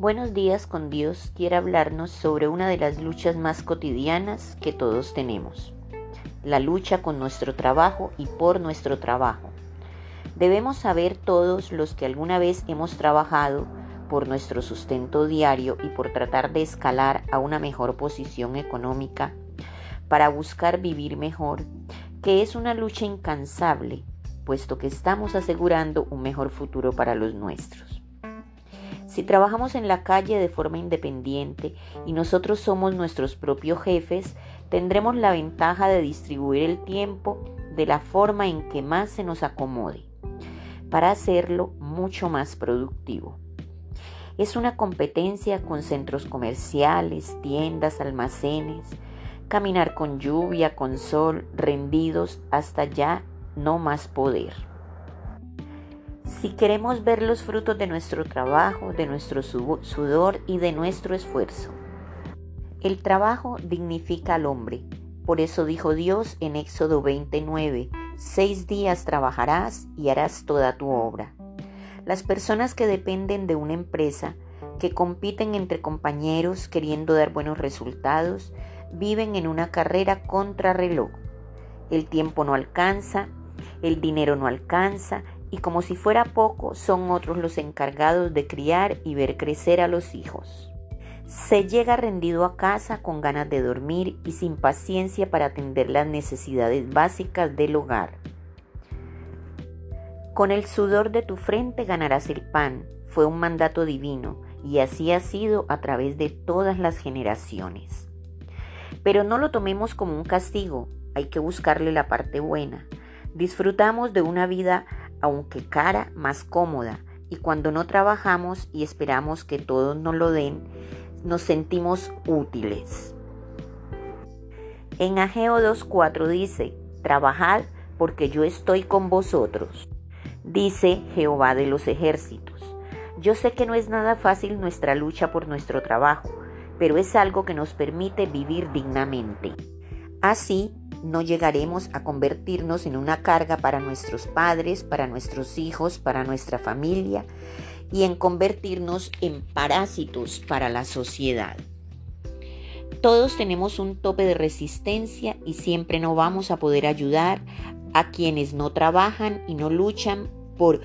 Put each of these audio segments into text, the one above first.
Buenos días con Dios quiere hablarnos sobre una de las luchas más cotidianas que todos tenemos, la lucha con nuestro trabajo y por nuestro trabajo. Debemos saber todos los que alguna vez hemos trabajado por nuestro sustento diario y por tratar de escalar a una mejor posición económica para buscar vivir mejor, que es una lucha incansable, puesto que estamos asegurando un mejor futuro para los nuestros. Si trabajamos en la calle de forma independiente y nosotros somos nuestros propios jefes, tendremos la ventaja de distribuir el tiempo de la forma en que más se nos acomode, para hacerlo mucho más productivo. Es una competencia con centros comerciales, tiendas, almacenes, caminar con lluvia, con sol, rendidos hasta ya no más poder. Si queremos ver los frutos de nuestro trabajo, de nuestro sudor y de nuestro esfuerzo. El trabajo dignifica al hombre. Por eso dijo Dios en Éxodo 29, seis días trabajarás y harás toda tu obra. Las personas que dependen de una empresa, que compiten entre compañeros queriendo dar buenos resultados, viven en una carrera contra reloj. El tiempo no alcanza, el dinero no alcanza y como si fuera poco, son otros los encargados de criar y ver crecer a los hijos. Se llega rendido a casa con ganas de dormir y sin paciencia para atender las necesidades básicas del hogar. Con el sudor de tu frente ganarás el pan, fue un mandato divino, y así ha sido a través de todas las generaciones. Pero no lo tomemos como un castigo, hay que buscarle la parte buena. Disfrutamos de una vida aunque cara, más cómoda, y cuando no trabajamos y esperamos que todos nos lo den, nos sentimos útiles. En Ageo 2.4 dice, trabajad porque yo estoy con vosotros, dice Jehová de los ejércitos. Yo sé que no es nada fácil nuestra lucha por nuestro trabajo, pero es algo que nos permite vivir dignamente. Así, no llegaremos a convertirnos en una carga para nuestros padres, para nuestros hijos, para nuestra familia y en convertirnos en parásitos para la sociedad. Todos tenemos un tope de resistencia y siempre no vamos a poder ayudar a quienes no trabajan y no luchan por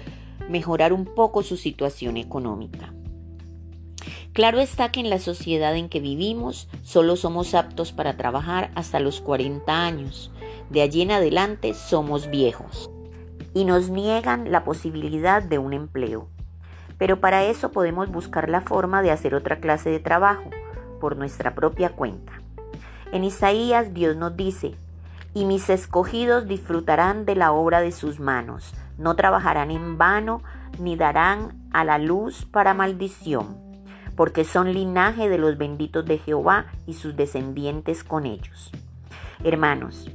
mejorar un poco su situación económica. Claro está que en la sociedad en que vivimos solo somos aptos para trabajar hasta los 40 años. De allí en adelante somos viejos y nos niegan la posibilidad de un empleo. Pero para eso podemos buscar la forma de hacer otra clase de trabajo por nuestra propia cuenta. En Isaías Dios nos dice, y mis escogidos disfrutarán de la obra de sus manos, no trabajarán en vano, ni darán a la luz para maldición porque son linaje de los benditos de Jehová y sus descendientes con ellos. Hermanos,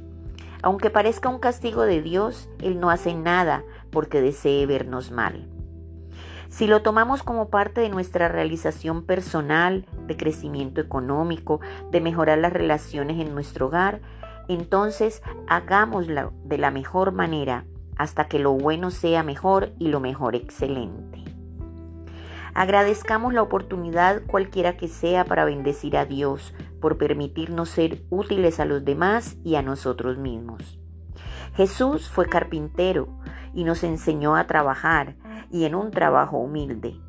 aunque parezca un castigo de Dios, Él no hace nada porque desee vernos mal. Si lo tomamos como parte de nuestra realización personal, de crecimiento económico, de mejorar las relaciones en nuestro hogar, entonces hagámoslo de la mejor manera hasta que lo bueno sea mejor y lo mejor excelente. Agradezcamos la oportunidad cualquiera que sea para bendecir a Dios por permitirnos ser útiles a los demás y a nosotros mismos. Jesús fue carpintero y nos enseñó a trabajar y en un trabajo humilde.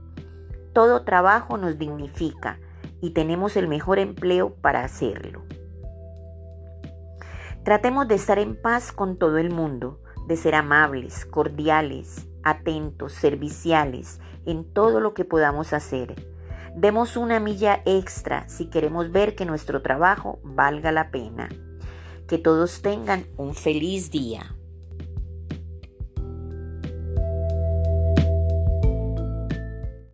Todo trabajo nos dignifica y tenemos el mejor empleo para hacerlo. Tratemos de estar en paz con todo el mundo, de ser amables, cordiales, atentos, serviciales en todo lo que podamos hacer. Demos una milla extra si queremos ver que nuestro trabajo valga la pena. Que todos tengan un feliz día.